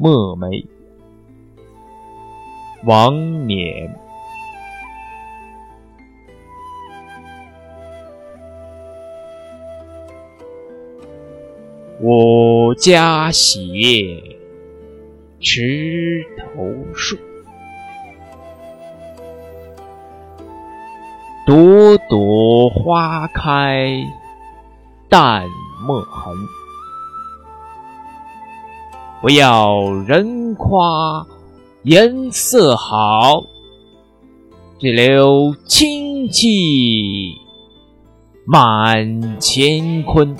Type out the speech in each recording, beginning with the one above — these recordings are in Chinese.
墨梅，王冕。我家写池头树，朵朵花开淡墨痕。不要人夸颜色好，只留清气满乾坤。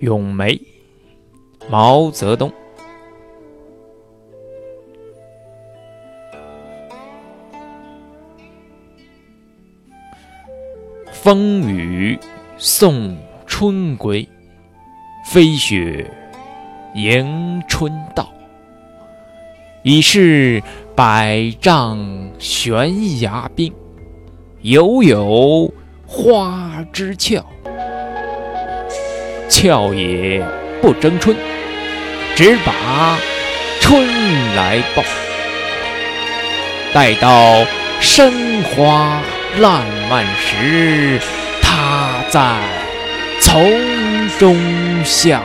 咏梅，毛泽东。风雨送春归，飞雪迎春到。已是百丈悬崖冰，犹有花枝俏。俏也不争春，只把春来报。待到山花烂漫时，他在丛中笑。